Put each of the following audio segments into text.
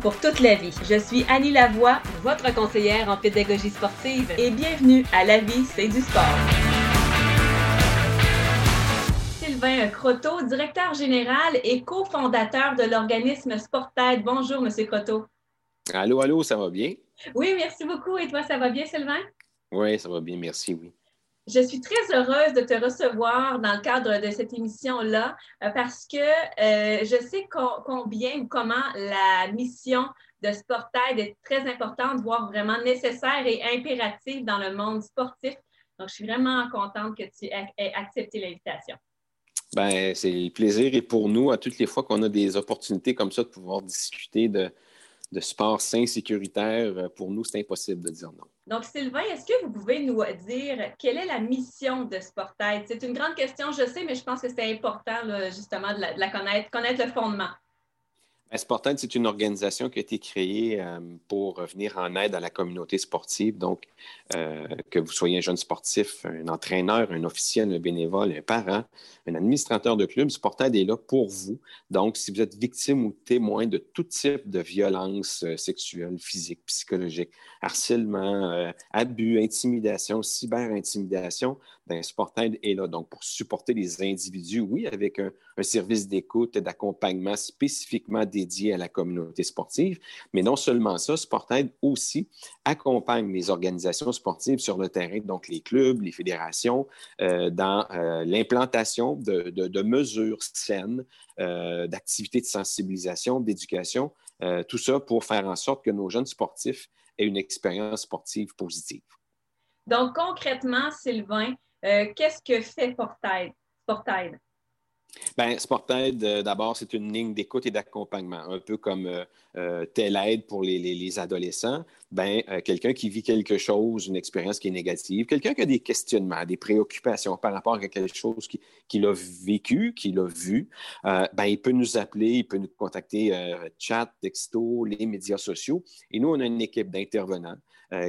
pour toute la vie. Je suis Annie Lavoie, votre conseillère en pédagogie sportive et bienvenue à La vie, c'est du sport. Sylvain Croteau, directeur général et cofondateur de l'organisme Sportaid. Bonjour, Monsieur Croteau. Allô, allô, ça va bien? Oui, merci beaucoup. Et toi, ça va bien, Sylvain? Oui, ça va bien, merci, oui. Je suis très heureuse de te recevoir dans le cadre de cette émission-là euh, parce que euh, je sais combien ou comment la mission de Sportaid est très importante, voire vraiment nécessaire et impérative dans le monde sportif. Donc, je suis vraiment contente que tu aies accepté l'invitation. Ben, c'est plaisir et pour nous, à toutes les fois qu'on a des opportunités comme ça de pouvoir discuter de, de sport sain, sécuritaire, euh, pour nous, c'est impossible de dire non. Donc, Sylvain, est-ce que vous pouvez nous dire quelle est la mission de Sportaid? C'est une grande question, je sais, mais je pense que c'est important justement de la, connaître, connaître le fondement. Sportaid, c'est une organisation qui a été créée euh, pour venir en aide à la communauté sportive? Donc, euh, que vous soyez un jeune sportif, un entraîneur, un officiel, un bénévole, un parent, un administrateur de club, Sportaid est là pour vous. Donc, si vous êtes victime ou témoin de tout type de violence euh, sexuelle, physique, psychologique, harcèlement, abus, intimidation, cyber-intimidation, ben, Sportaid est là. Donc, pour supporter les individus, oui, avec un, service d'écoute et d'accompagnement spécifiquement dédié à la communauté sportive. Mais non seulement ça, Sportaid aussi accompagne les organisations sportives sur le terrain, donc les clubs, les fédérations, euh, dans euh, l'implantation de, mesures saines, euh, d'activités de sensibilisation, d'éducation, tout ça pour faire en sorte que nos jeunes sportifs aient une expérience sportive positive. Donc, concrètement, Sylvain, qu'est-ce que fait Sportaid? Bien, Sportaid, euh, d'abord, c'est une ligne d'écoute et d'accompagnement, un peu comme euh, euh pour les, adolescents. Ben, euh, quelqu'un qui vit quelque chose, une expérience qui est négative, quelqu'un qui a des questionnements, des préoccupations par rapport à quelque chose qu'il a vécu, qu'il a vu, ben, il peut nous appeler, il peut nous contacter chat, texto, les médias sociaux. Et nous, on a une équipe d'intervenants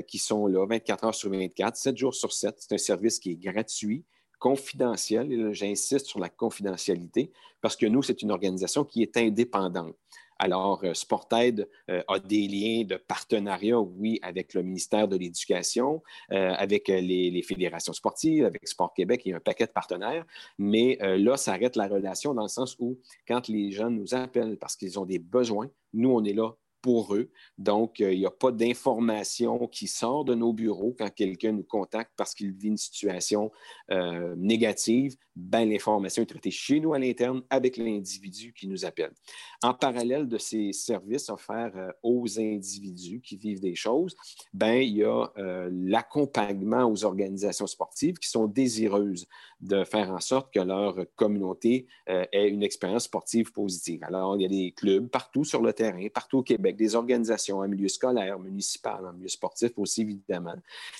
qui sont là 24 heures sur 24, 7 jours sur 7. C'est un service qui est gratuit confidentiel, et j'insiste sur la confidentialité, parce que nous, c'est une organisation qui est indépendante. Alors, euh, Sportaid euh, a des liens de partenariat, oui, avec le ministère de l'Éducation, euh, avec les, fédérations sportives, avec Sport Québec, a un paquet de partenaires, mais là, ça arrête la relation dans le sens où, quand les jeunes nous appellent parce qu'ils ont des besoins, nous, on est là pour eux. Donc, euh, il n'y a pas d'information qui sort de nos bureaux quand quelqu'un nous contacte parce qu'il vit une situation euh, négative. Ben, l'information est traitée chez nous à l'interne avec l'individu qui nous appelle. En parallèle de ces services offerts euh, aux individus qui vivent des choses, ben, il y a l'accompagnement aux organisations sportives qui sont désireuses de faire en sorte que leur communauté ait une expérience sportive positive. Alors, il y a des clubs partout sur le terrain, partout au Québec des organisations en milieu scolaire, municipal, en milieu sportif aussi, évidemment,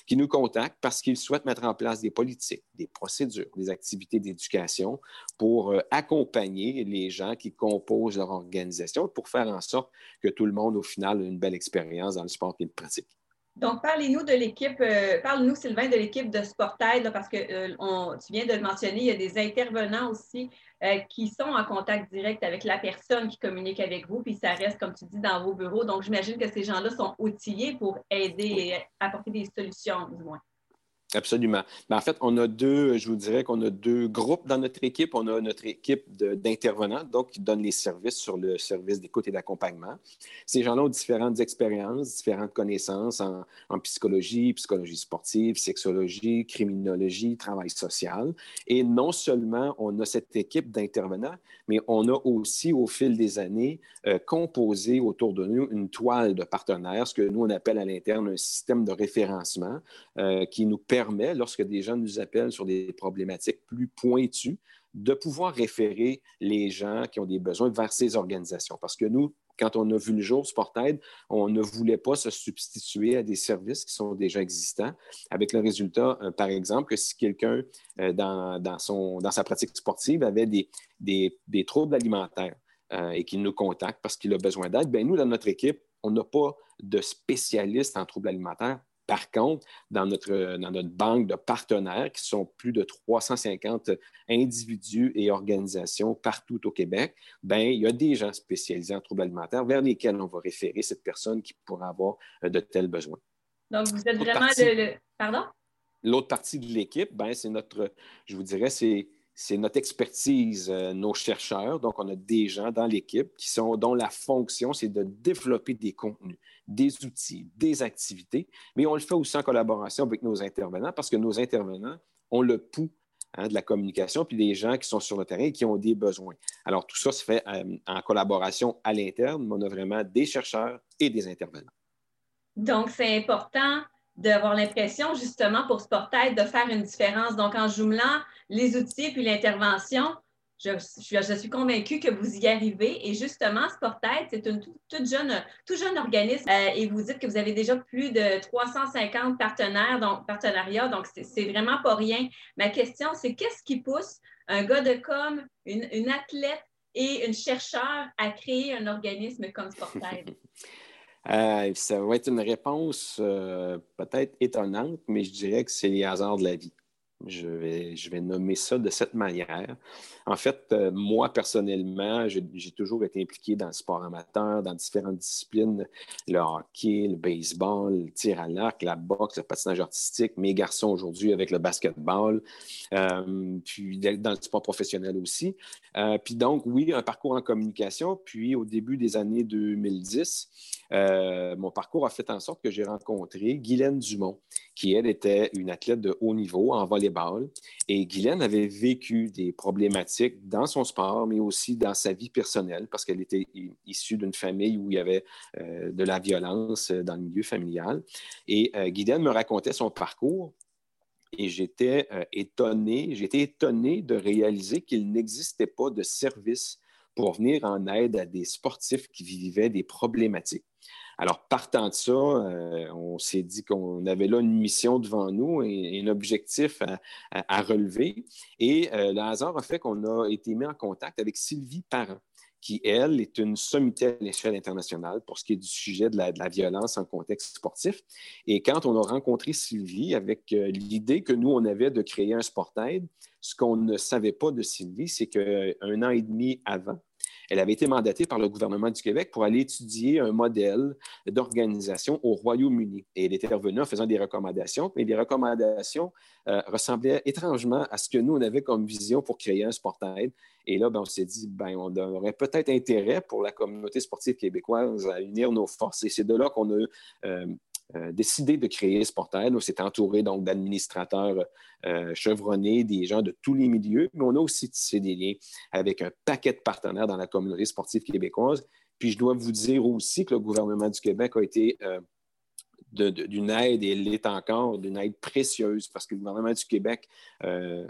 qui nous contactent parce qu'ils souhaitent mettre en place des politiques, des procédures, des activités d'éducation pour euh, accompagner les gens qui composent leur organisation pour faire en sorte que tout le monde, au final, ait une belle expérience dans le sport qu'ils pratiquent. Donc, parlez-nous de l'équipe, euh, parle-nous, Sylvain, de l'équipe de Sportaid, parce que euh, tu viens de le mentionner, il y a des intervenants aussi euh, qui sont en contact direct avec la personne qui communique avec vous, puis ça reste, comme tu dis, dans vos bureaux. Donc, j'imagine que ces gens-là sont outillés pour aider et apporter des solutions, du moins. Absolument. En fait, on a deux, je vous dirais qu'on a deux groupes dans notre équipe. On a notre équipe d'intervenants, donc qui donnent les services sur le service d'écoute et d'accompagnement. Ces gens-là ont différentes expériences, différentes connaissances en, psychologie, psychologie sportive, sexologie, criminologie, travail social. Et non seulement on a cette équipe d'intervenants, mais on a aussi, au fil des années, euh, composé autour de nous une toile de partenaires, ce que nous, on appelle à l'interne un système de référencement euh, qui nous permet permet, lorsque des gens nous appellent sur des problématiques plus pointues, de pouvoir référer les gens qui ont des besoins vers ces organisations. Parce que nous, quand on a vu le jour Sportaid, on ne voulait pas se substituer à des services qui sont déjà existants, avec le résultat, euh, par exemple, que si quelqu'un euh, dans, dans, sa pratique sportive avait des, des, troubles alimentaires euh, et qu'il nous contacte parce qu'il a besoin d'aide, bien, nous, dans notre équipe, on n'a pas de spécialistes en troubles alimentaires. Par contre, dans notre, dans notre banque de partenaires, qui sont plus de 350 individus et organisations partout au Québec, ben, il y a des gens spécialisés en troubles alimentaires vers lesquels on va référer cette personne qui pourra avoir euh, de tels besoins. Donc, vous êtes vraiment le, Pardon? L'autre partie de l'équipe, ben, c'est notre, je vous dirais, c'est c'est notre expertise, euh, nos chercheurs. Donc, on a des gens dans l'équipe qui sont, dont la fonction, c'est de développer des contenus, des outils, des activités, mais on le fait aussi en collaboration avec nos intervenants parce que nos intervenants ont le pouls hein, de la communication, puis des gens qui sont sur le terrain et qui ont des besoins. Alors, tout ça se fait euh, en collaboration à l'interne, mais on a vraiment des chercheurs et des intervenants. Donc, c'est important d'avoir l'impression, justement, pour Sportaid, de faire une différence. Donc, en jumelant les outils puis l'intervention, je, suis convaincue que vous y arrivez. Et justement, Sportaid, c'est un tout, jeune, tout jeune organisme euh, et vous dites que vous avez déjà plus de 350 partenaires, donc partenariats, donc c'est vraiment pas rien. Ma question, c'est qu'est-ce qui pousse un gars de com, une, athlète et une chercheur à créer un organisme comme Sportaid? Euh, ça va être une réponse euh, peut-être étonnante, mais je dirais que c'est les hasards de la vie. Je vais, nommer ça de cette manière. En fait, euh, moi, personnellement, j'ai toujours été impliqué dans le sport amateur, dans différentes disciplines, le hockey, le baseball, le tir à l'arc, la boxe, le patinage artistique, mes garçons aujourd'hui avec le basketball, euh, puis dans le sport professionnel aussi. Euh, puis donc, oui, un parcours en communication. Puis au début des années 2010, mon parcours a fait en sorte que j'ai rencontré Guylaine Dumont, qui, elle, était une athlète de haut niveau en Et Guylaine avait vécu des problématiques dans son sport, mais aussi dans sa vie personnelle, parce qu'elle était issue d'une famille où il y avait euh, de la violence euh, dans le milieu familial. Et euh, Guylaine me racontait son parcours. Et j'étais étonné, j'étais étonné de réaliser qu'il n'existait pas de service pour venir en aide à des sportifs qui vivaient des problématiques. Alors, partant de ça, euh, on s'est dit qu'on avait là une mission devant nous et, un objectif à, relever. Et euh, le hasard a fait qu'on a été mis en contact avec Sylvie Parent qui, elle, est une sommité à l'échelle internationale pour ce qui est du sujet de la, violence en contexte sportif. Et quand on a rencontré Sylvie avec euh, l'idée que nous, on avait de créer un sport aide, ce qu'on ne savait pas de Sylvie, c'est qu'un an et demi avant, elle avait été mandatée par le gouvernement du Québec pour aller étudier un modèle d'organisation au Royaume-Uni. Et elle était revenue en faisant des recommandations, mais les recommandations euh, ressemblaient étrangement à ce que nous, on avait comme vision pour créer un sport aide. Et là, ben, on s'est dit, ben, on aurait peut-être intérêt pour la communauté sportive québécoise à unir nos forces. Et c'est de là qu'on a euh, euh, décidé de créer Sportaid. On s'est entouré donc d'administrateurs euh, chevronnés, des gens de tous les milieux, mais on a aussi tissé des liens avec un paquet de partenaires dans la communauté sportive québécoise. Puis je dois vous dire aussi que le gouvernement du Québec a été euh, d'une aide, et l'est encore, d'une aide précieuse, parce que le gouvernement du Québec a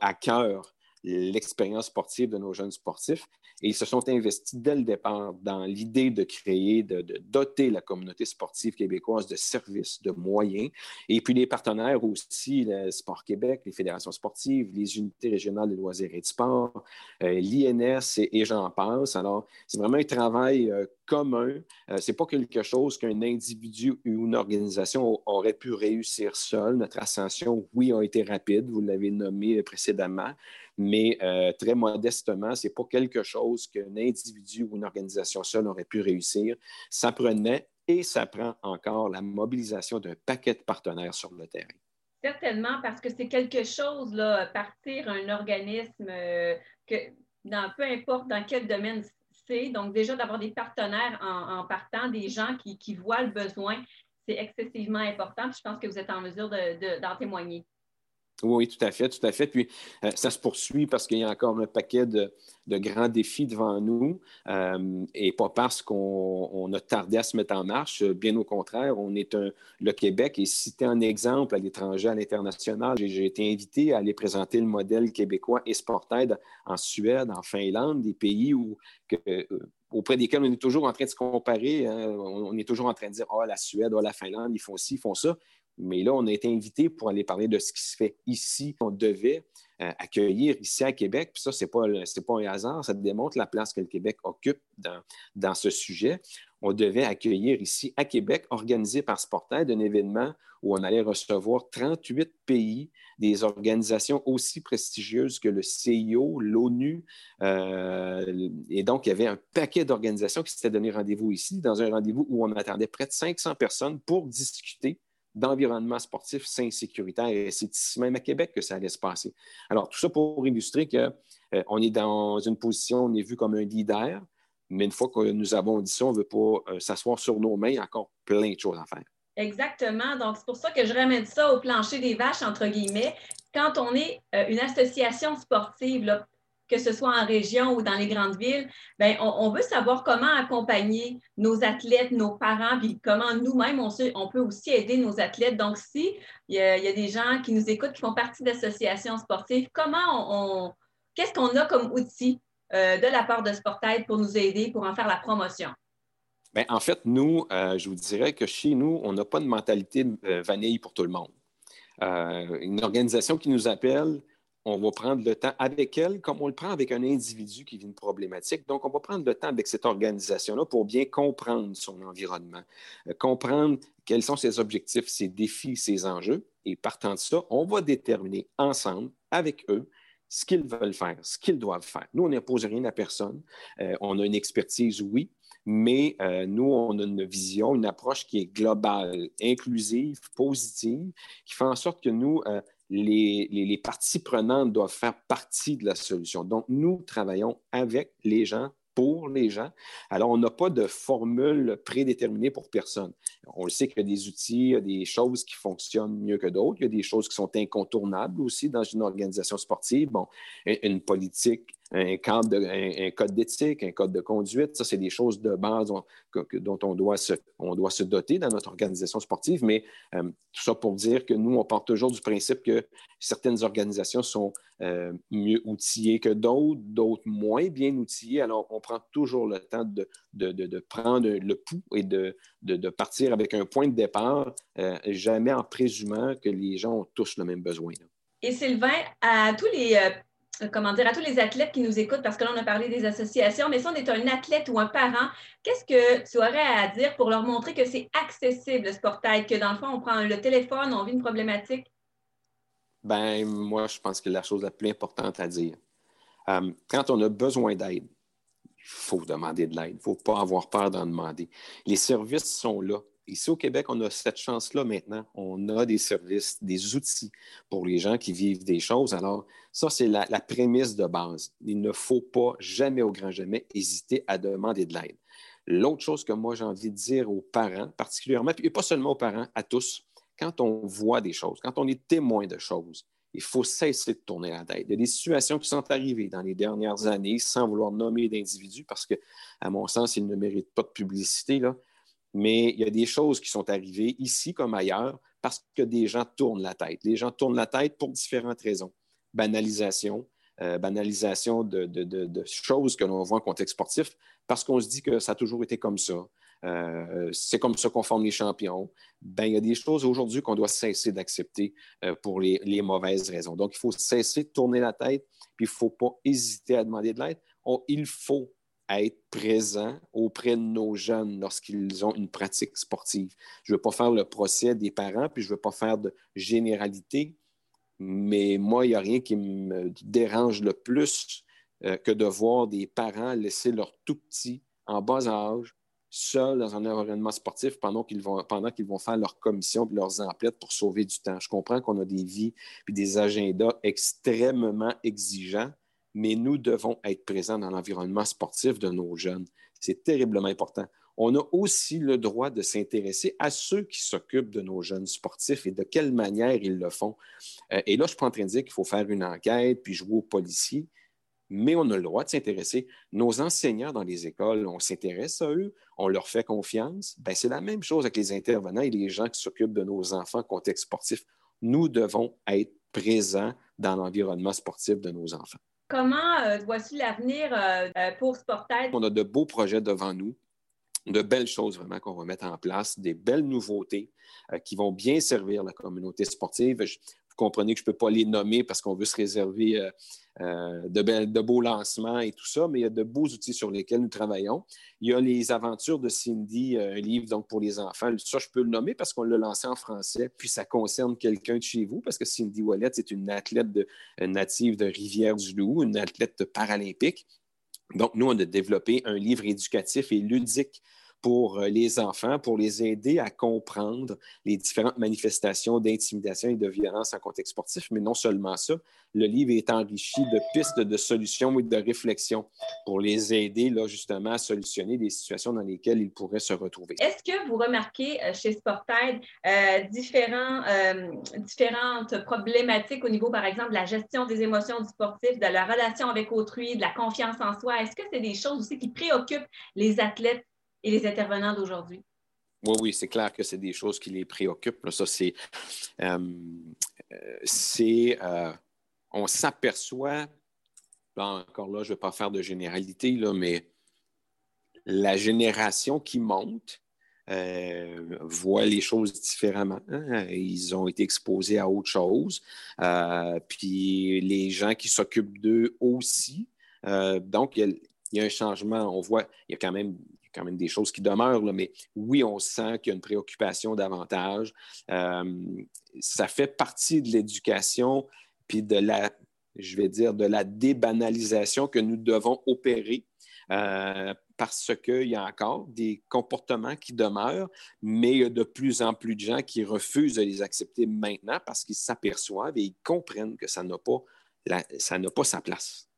à cœur l'expérience sportive de nos jeunes sportifs. Et ils se sont investis dès le départ dans l'idée de créer, de, doter la communauté sportive québécoise de services, de moyens. Et puis les partenaires aussi, le Sport Québec, les fédérations sportives, les unités régionales de loisirs et de sport, euh, l'INS et, j'en passe. Alors, c'est vraiment un travail euh, commun. Euh, Ce n'est pas quelque chose qu'un individu ou une organisation aurait pu réussir seul. Notre ascension, oui, a été rapide, vous l'avez nommé précédemment, mais euh, très modestement, ce n'est pas quelque chose qu'un individu ou une organisation seule aurait pu réussir. Ça prenait et ça prend encore la mobilisation d'un paquet de partenaires sur le terrain. Certainement, parce que c'est quelque chose, là, partir un organisme, euh, que, dans, peu importe dans quel domaine donc déjà d'avoir des partenaires en, partant, des gens qui, voient le besoin, c'est excessivement important. je pense que vous êtes en mesure d'en témoigner. Oui, tout à fait, tout à fait. Puis euh, ça se poursuit parce qu'il y a encore un paquet de, grands défis devant nous euh, et pas parce qu'on a tardé à se mettre en marche. Bien au contraire, on est le Québec est cité en exemple à l'étranger, à l'international. J'ai été invité à aller présenter le modèle québécois et Sportaid en Suède, en Finlande, des pays où, euh, auprès desquels on est toujours en train de se comparer. Hein. On, est toujours en train de dire, oh, la Suède, oh, la Finlande, ils font ci, ils font ça. Mais là, on a été invité pour aller parler de ce qui se fait ici. On devait euh, accueillir ici à Québec. Puis ça, ce n'est pas, pas, un hasard. Ça démontre la place que le Québec occupe dans, dans ce sujet. On devait accueillir ici à Québec, organisé par Sportaid, un événement où on allait recevoir 38 pays, des organisations aussi prestigieuses que le CIO, l'ONU. Euh, et donc, il y avait un paquet d'organisations qui s'étaient donné rendez-vous ici, dans un rendez-vous où on attendait près de 500 personnes pour discuter d'environnement sportif sain sécuritaire. Et c'est ici même à Québec que ça allait se passer. Alors, tout ça pour illustrer qu'on euh, est dans une position, on est vu comme un leader, mais une fois que nous avons dit ça, on ne veut pas euh, s'asseoir sur nos mains, il y a encore plein de choses à faire. Exactement. Donc, c'est pour ça que je ramène ça au plancher des vaches, entre guillemets. Quand on est euh, une association sportive, là, que ce soit en région ou dans les grandes villes, bien, on, veut savoir comment accompagner nos athlètes, nos parents, puis comment nous-mêmes, on, peut aussi aider nos athlètes. Donc, si il y, a, des gens qui nous écoutent, qui font partie d'associations sportives, comment on, qu'est-ce qu'on a comme outil euh, de la part de Sportaid pour nous aider, pour en faire la promotion? Bien, en fait, nous, euh, je vous dirais que chez nous, on n'a pas de mentalité euh, vanille pour tout le monde. une organisation qui nous appelle, on va prendre le temps avec elle, comme on le prend avec un individu qui vit une problématique. Donc, on va prendre le temps avec cette organisation-là pour bien comprendre son environnement, euh, comprendre quels sont ses objectifs, ses défis, ses enjeux. Et partant de ça, on va déterminer ensemble, avec eux, ce qu'ils veulent faire, ce qu'ils doivent faire. Nous, on n'impose rien à personne. Euh, on a une expertise, oui, mais euh, nous, on a une vision, une approche qui est globale, inclusive, positive, qui fait en sorte que nous, les, parties prenantes doivent faire partie de la solution. Donc, nous travaillons avec les gens pour les gens. Alors, on n'a pas de formule prédéterminée pour personne. On le sait qu'il y a des outils, il y a des choses qui fonctionnent mieux que d'autres, il y a des choses qui sont incontournables aussi dans une organisation sportive. Bon, une politique un, code d'éthique, un code de conduite. Ça, c'est des choses de base dont, on, doit se, doter dans notre organisation sportive. Mais euh, tout ça pour dire que nous, on part toujours du principe que certaines organisations sont euh, mieux outillées que d'autres, d'autres moins bien outillées. Alors, on prend toujours le temps de, prendre le pouls et de, partir avec un point de départ, euh, jamais en présumant que les gens ont tous le même besoin. Et Sylvain, à tous les comment dire, à tous les athlètes qui nous écoutent, parce que là, on a parlé des associations, mais si on est un athlète ou un parent, qu'est-ce que tu aurais à dire pour leur montrer que c'est accessible, le sportail, que dans le fond, on prend le téléphone, on vit une problématique? Ben, moi, je pense que la chose la plus importante à dire, euh, quand on a besoin d'aide, il faut demander de l'aide. Il ne faut pas avoir peur d'en demander. Les services sont là. Ici au Québec, on a cette chance-là maintenant. On a des services, des outils pour les gens qui vivent des choses. Alors, ça, c'est la, prémisse de base. Il ne faut pas jamais au grand jamais hésiter à demander de l'aide. L'autre chose que moi, j'ai envie de dire aux parents, particulièrement, et pas seulement aux parents, à tous, quand on voit des choses, quand on est témoin de choses, il faut cesser de tourner la tête. Il y a des situations qui sont arrivées dans les dernières années, sans vouloir nommer d'individus, parce que, à mon sens, ils ne méritent pas de publicité. Là mais il y a des choses qui sont arrivées ici comme ailleurs parce que des gens tournent la tête. Les gens tournent la tête pour différentes raisons. Banalisation, euh, banalisation de, choses que l'on voit en contexte sportif parce qu'on se dit que ça a toujours été comme ça. Euh, c'est comme ça qu'on forme les champions. Ben, il y a des choses aujourd'hui qu'on doit cesser d'accepter euh, pour les, mauvaises raisons. Donc, il faut cesser de tourner la tête, puis il ne faut pas hésiter à demander de l'aide. il faut être présent auprès de nos jeunes lorsqu'ils ont une pratique sportive. Je ne veux pas faire le procès des parents, puis je ne veux pas faire de généralité, mais moi, il n'y a rien qui me dérange le plus euh, que de voir des parents laisser leur tout petit en bas âge seuls dans un environnement sportif pendant qu'ils vont, vont faire leur commission et leurs emplettes pour sauver du temps. Je comprends qu'on a des vies et des agendas extrêmement exigeants, mais nous devons être présents dans l'environnement sportif de nos jeunes. C'est terriblement important. on a aussi le droit de s'intéresser à ceux qui s'occupent de nos jeunes sportifs et de quelle manière ils le font. Euh, et là, je ne suis pas en train de dire qu'il faut faire une enquête puis jouer aux policiers, mais on a le droit de s'intéresser. Nos enseignants dans les écoles, on s'intéresse à eux, on leur fait confiance. Ben, c'est la même chose avec les intervenants et les gens qui s'occupent de nos enfants en contexte sportif. Nous devons être présents dans l'environnement sportif de nos enfants. Comment euh, vois-tu l'avenir euh, pour Sportaid? On a de beaux projets devant nous de belles choses vraiment qu'on va mettre en place, des belles nouveautés euh, qui vont bien servir la communauté sportive. vous comprenez que je ne peux pas les nommer parce qu'on veut se réserver euh, euh, de, beaux lancements et tout ça, mais il y a de beaux outils sur lesquels nous travaillons. Il y a les aventures de Cindy, un livre donc pour les enfants. Ça, je peux le nommer parce qu'on l'a lancé en français, puis ça concerne quelqu'un de chez vous, parce que Cindy Wallet, c'est une athlète de, native de Rivière-du-Loup, une athlète paralympique donc, nous, on a développé un livre éducatif et ludique pour euh, les enfants, pour les aider à comprendre les différentes manifestations d'intimidation et de violence en contexte sportif. Mais non seulement ça, le livre est enrichi de pistes de solutions et de réflexions pour les aider là, justement à solutionner des situations dans lesquelles ils pourraient se retrouver. Est-ce que vous remarquez euh, chez Sportaid euh, différents, différentes problématiques au niveau, par exemple, de la gestion des émotions du sportif, de la relation avec autrui, de la confiance en soi? Est-ce que c'est des choses aussi qui préoccupent les athlètes et les intervenants d'aujourd'hui? Oui, oui, c'est clair que c'est des choses qui les préoccupent. Ça, c'est. Euh, euh, on s'aperçoit, encore là, je ne vais pas faire de généralité, là, mais la génération qui monte euh, voit les choses différemment. Hein. Ils ont été exposés à autre chose. puis les gens qui s'occupent d'eux aussi. donc, il y, a, un changement. On voit, il y a quand même quand même des choses qui demeurent, mais oui, on sent qu'il y a une préoccupation davantage. Euh, ça fait partie de l'éducation, puis de la, je vais dire, de la débanalisation que nous devons opérer. Euh, parce qu'il y a encore des comportements qui demeurent, mais il y a de plus en plus de gens qui refusent de les accepter maintenant parce qu'ils s'aperçoivent et ils comprennent que ça n'a pas, ça n'a pas sa place.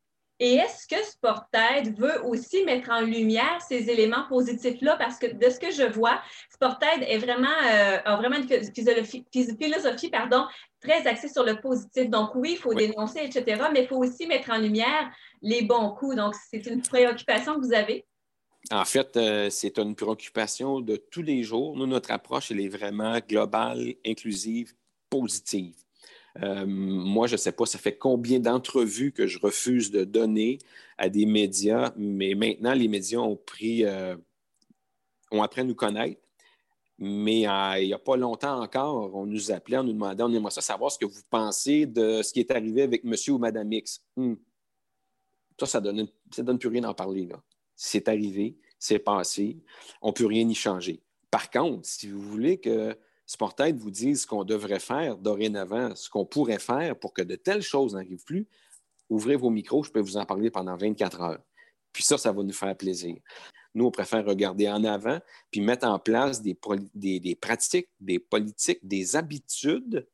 Et est-ce que Sportaid veut aussi mettre en lumière ces éléments positifs-là? Parce que de ce que je vois, Sportaid est vraiment, euh, a vraiment une philosophie, philosophie pardon, très axée sur le positif. Donc oui, il faut dénoncer, etc., mais il faut aussi mettre en lumière les bons coups. Donc, c'est une préoccupation que vous avez? En fait, euh, c'est une préoccupation de tous les jours. Nous, notre approche, elle est vraiment globale, inclusive, positive. Euh, moi, je ne sais pas, ça fait combien d'entrevues que je refuse de donner à des médias, mais maintenant, les médias ont pris, euh, ont appris à nous connaître. Mais euh, il n'y a pas longtemps encore, on nous appelait, on nous demandait, on aimerait ça savoir ce que vous pensez de ce qui est arrivé avec monsieur ou madame X. Hmm. Ça, ça ne donne, plus rien à en parler. C'est arrivé, c'est passé, on ne peut rien y changer. Par contre, si vous voulez que Sportaid vous disent ce qu'on devrait faire dorénavant, ce qu'on pourrait faire pour que de telles choses n'arrivent plus. Ouvrez vos micros, je peux vous en parler pendant 24 heures. Puis ça, ça va nous faire plaisir. Nous, on préfère regarder en avant puis mettre en place des, des, pratiques, des politiques, des habitudes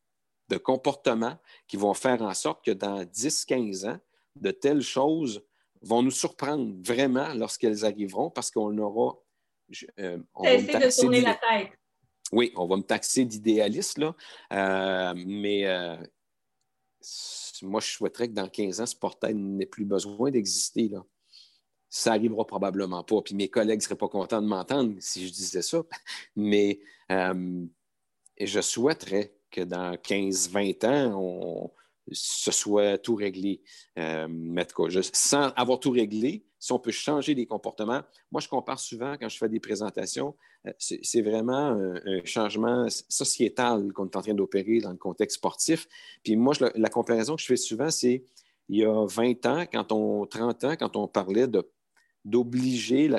de comportement qui vont faire en sorte que dans 10-15 ans, de telles choses vont nous surprendre vraiment lorsqu'elles arriveront parce qu'on aura. Euh, on de tourner la tête. Oui, on va me taxer d'idéaliste, là. Euh, mais euh, moi, je souhaiterais que dans 15 ans, ce portail n'ait plus besoin d'exister, là. Ça n'arrivera probablement pas. Puis mes collègues ne seraient pas contents de m'entendre si je disais ça. Mais euh, je souhaiterais que dans 15-20 ans, on, ce soit tout réglé. Euh, sans avoir tout réglé, si on peut changer les comportements. Moi, je compare souvent quand je fais des présentations, euh, c'est vraiment un, changement sociétal qu'on est en train d'opérer dans le contexte sportif. Puis moi, la comparaison que je fais souvent, c'est il y a 20 ans, quand on, 30 ans, quand on parlait d'obliger la,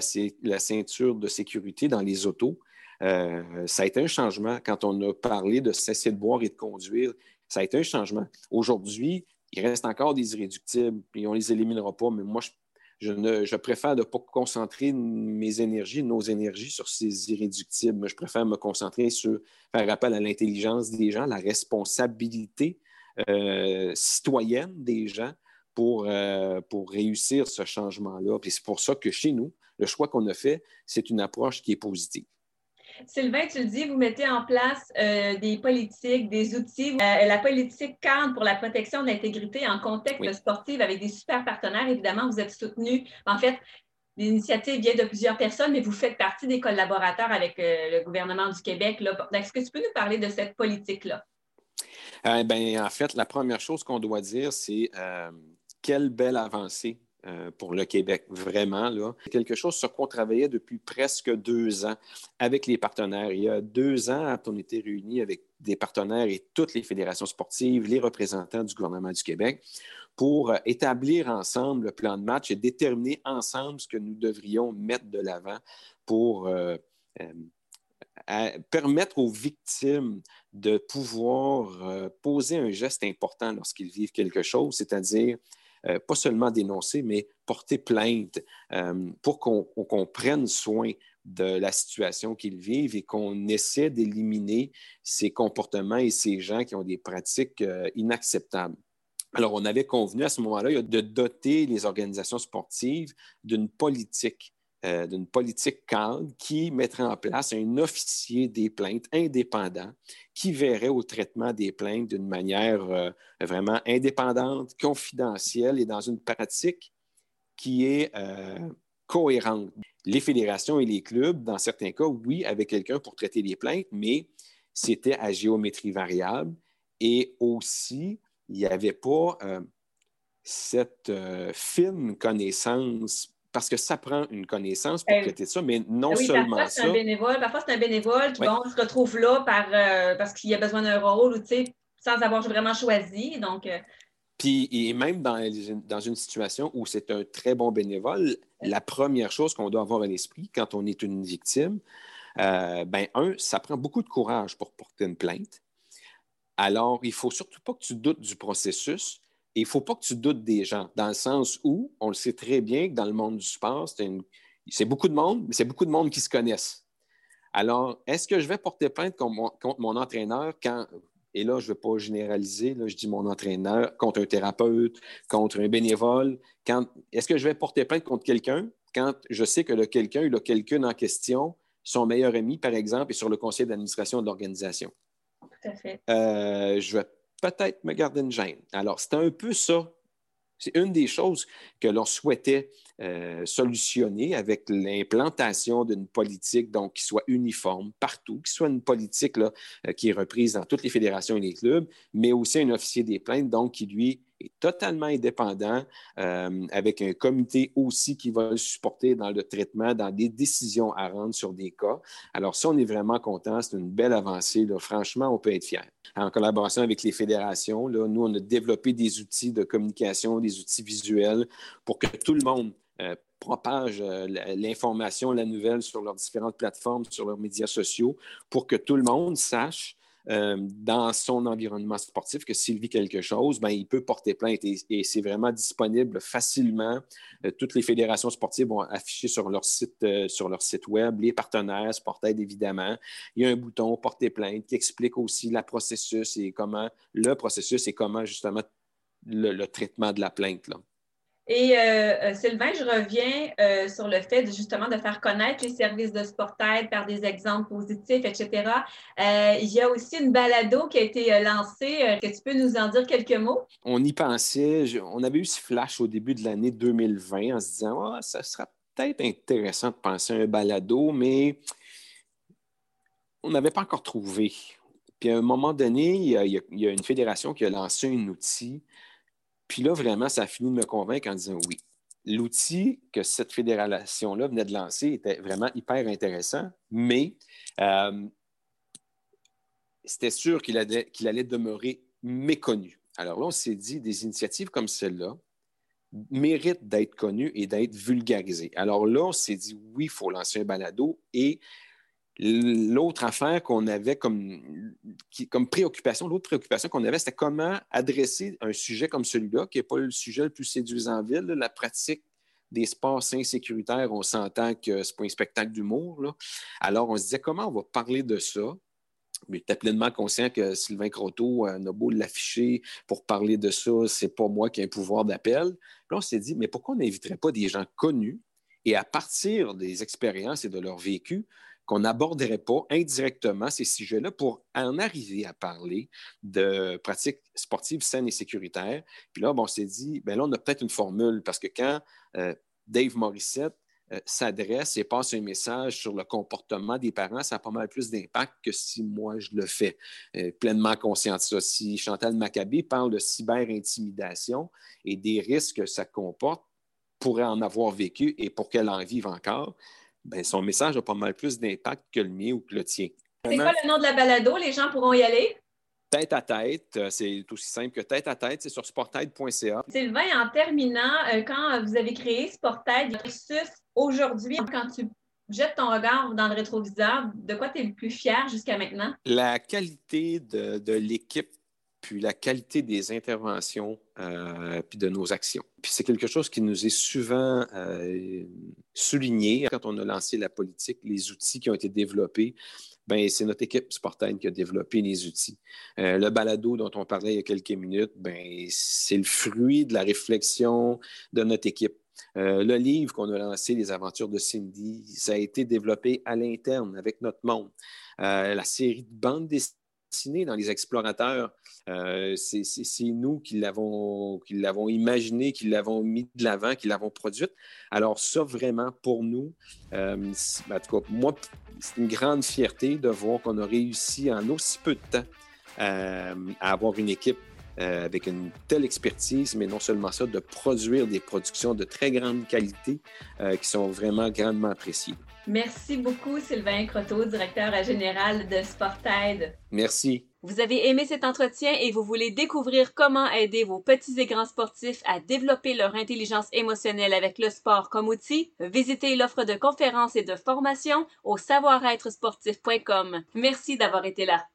ceinture de sécurité dans les autos, euh, ça a été un changement quand on a parlé de cesser de boire et de conduire. Ça a été un changement. Aujourd'hui, il reste encore des irréductibles et on ne les éliminera pas, mais moi, je, préfère ne pas concentrer mes énergies, nos énergies sur ces irréductibles. Je préfère me concentrer sur faire appel à l'intelligence des gens, la responsabilité euh, citoyenne des gens pour, euh, pour réussir ce changement-là. Puis c'est pour ça que chez nous, le choix qu'on a fait, c'est une approche qui est positive. Sylvain, tu le dis, vous mettez en place euh, des politiques, des outils. Euh, la politique cadre pour la protection de l'intégrité en contexte sportif avec des super partenaires. Évidemment, vous êtes soutenu. En fait, l'initiative vient de plusieurs personnes, mais vous faites partie des collaborateurs avec euh, le gouvernement du Québec. Est-ce que tu peux nous parler de cette politique-là? ben, en fait, la première chose qu'on doit dire, c'est quelle belle avancée euh, pour le Québec, vraiment. Là. Quelque chose sur quoi on travaillait depuis presque deux ans avec les partenaires. Il y a deux ans, on était réunis avec des partenaires et toutes les fédérations sportives, les représentants du gouvernement du Québec, pour euh, établir ensemble le plan de match et déterminer ensemble ce que nous devrions mettre de l'avant pour euh, permettre aux victimes de pouvoir poser un geste important lorsqu'ils vivent quelque chose, c'est-à-dire euh, pas seulement dénoncer, mais porter plainte euh, pour qu'on prenne soin de la situation qu'ils vivent et qu'on essaie d'éliminer ces comportements et ces gens qui ont des pratiques euh, inacceptables. Alors, on avait convenu à ce moment-là de doter les organisations sportives d'une politique euh, d'une politique cadre qui mettrait en place un officier des plaintes indépendant qui verrait au traitement des plaintes d'une manière euh, vraiment indépendante, confidentielle et dans une pratique qui est euh, cohérente. Les fédérations et les clubs, dans certains cas, oui, avaient quelqu'un pour traiter les plaintes, mais c'était à géométrie variable et aussi, il n'y avait pas cette fine connaissance parce que ça prend une connaissance pour ben traiter ça, mais non oui, seulement parfois, ça. Un bénévole, parfois, c'est un bénévole qui se retrouve là par, euh, parce qu'il a besoin d'un rôle ou sans avoir vraiment choisi. Donc, euh, Puis, et même dans, dans une situation où c'est un très bon bénévole, la première chose qu'on doit avoir à l'esprit quand on est une victime, euh, ben, un, ça prend beaucoup de courage pour porter une plainte. Alors, il ne faut surtout pas que tu doutes du processus il ne faut pas que tu doutes des gens, dans le sens où on le sait très bien que dans le monde du sport, c'est beaucoup de monde, mais c'est beaucoup de monde qui se connaissent. Alors, est-ce que je vais porter plainte contre mon, entraîneur quand, et là, je ne vais pas généraliser, là, je dis mon entraîneur, contre un thérapeute, contre un bénévole, est-ce que je vais porter plainte contre quelqu'un quand je sais que le quelqu'un, a quelqu'un en question, son meilleur ami, par exemple, est sur le conseil d'administration de l'organisation? Tout à fait. Euh, je vais peut-être me garder une gêne. Alors, c'est un peu ça. C'est une des choses que l'on souhaitait euh, solutionner avec l'implantation d'une politique donc, qui soit uniforme partout, qui soit une politique là, euh, qui est reprise dans toutes les fédérations et les clubs, mais aussi un officier des plaintes donc, qui, lui, totalement indépendant, euh, avec un comité aussi qui va le supporter dans le traitement, dans des décisions à rendre sur des cas. Alors, ça, on est vraiment content. C'est une belle avancée. Franchement, on peut être fiers. En collaboration avec les fédérations, nous, on a développé des outils de communication, des outils visuels pour que tout le monde euh, propage euh, l'information, la nouvelle sur leurs différentes plateformes, sur leurs médias sociaux, pour que tout le monde sache euh, dans son environnement sportif que s'il vit quelque chose, ben, il peut porter plainte et, c'est vraiment disponible facilement. Euh, toutes les fédérations sportives vont afficher sur leur site, euh, sur leur site web, les partenaires, Sportaid évidemment. Il y a un bouton porter plainte qui explique aussi le processus et comment le processus et comment justement le, le traitement de la plainte. Là. Et euh, euh, Sylvain, je reviens euh, sur le fait justement de faire connaître les services de Sportaid par des exemples positifs, etc. il y a aussi une balado qui a été lancée. Est-ce que tu peux nous en dire quelques mots? On y pensait. on avait eu ce flash au début de l'année 2020 en se disant ah, ça sera peut-être intéressant de penser à un balado, mais on n'avait pas encore trouvé. Puis à un moment donné, il y, a, une fédération qui a lancé un outil puis là, vraiment, ça a fini de me convaincre en disant oui. L'outil que cette fédération-là venait de lancer était vraiment hyper intéressant, mais euh, c'était sûr qu'il allait, allait demeurer méconnu. Alors là, on s'est dit, des initiatives comme celle-là méritent d'être connues et d'être vulgarisées. Alors là, on s'est dit, oui, il faut lancer un balado et L'autre affaire qu'on avait comme, préoccupation, l'autre préoccupation qu'on avait, c'était comment adresser un sujet comme celui-là, qui n'est pas le sujet le plus séduisant en ville, la pratique des sports insécuritaires, on s'entend que ce n'est pas un spectacle d'humour. Alors, on se disait comment on va parler de ça, mais es pleinement conscient que Sylvain Croteau a beau l'afficher pour parler de ça, c'est pas moi qui ai un pouvoir d'appel. Puis on s'est dit, mais pourquoi on n'inviterait pas des gens connus et à partir des expériences et de leur vécu, qu'on n'aborderait pas indirectement ces sujets-là pour en arriver à parler de pratiques sportives saines et sécuritaires. Puis là, bon, on s'est dit, bien là, on a peut-être une formule parce que quand euh, Dave Morissette euh, s'adresse et passe un message sur le comportement des parents, ça a pas mal plus d'impact que si moi je le fais. Euh, pleinement conscient de ça. Si Chantal Maccabé parle de cyber-intimidation et des risques que ça comporte, pourrait en avoir vécu et pour qu'elle en vive encore, ben, son message a pas mal plus d'impact que le mien ou que le tien. C'est quoi le nom de la balado? Les gens pourront y aller? Tête à tête, euh, c'est aussi simple que tête à tête, c'est sur sporttête.ca. Sylvain, en terminant, quand vous avez créé Sporttête versus aujourd'hui, quand tu jettes ton regard dans le rétroviseur, de quoi tu es le plus fier jusqu'à maintenant? La qualité de, l'équipe, puis la qualité des interventions, euh, puis de nos actions. Puis c'est quelque chose qui nous est souvent euh, souligné quand on a lancé la politique, les outils qui ont été développés. Ben, c'est notre équipe Sportaine qui a développé les outils. Euh, le balado dont on parlait il y a quelques minutes, ben, c'est le fruit de la réflexion de notre équipe. Euh, le livre qu'on a lancé, Les aventures de Cindy, ça a été développé à l'interne avec notre monde. La série de bandes dessinées dans Les Explorateurs, euh, c'est nous qui l'avons imaginé, qui l'avons mis de l'avant, qui l'avons produite. Alors ça, vraiment, pour nous, en tout cas, moi, c'est une grande fierté de voir qu'on a réussi en aussi peu de temps à avoir une équipe euh, avec une telle expertise, mais non seulement ça, de produire des productions de très grande qualité euh, qui sont vraiment grandement appréciées. Merci beaucoup, Sylvain Croteau, directeur général de Sportaid. Merci. Vous avez aimé cet entretien et vous voulez découvrir comment aider vos petits et grands sportifs à développer leur intelligence émotionnelle avec le sport comme outil? Visitez l'offre de conférences et de formations au savoir-être sportif.com. Merci d'avoir été là.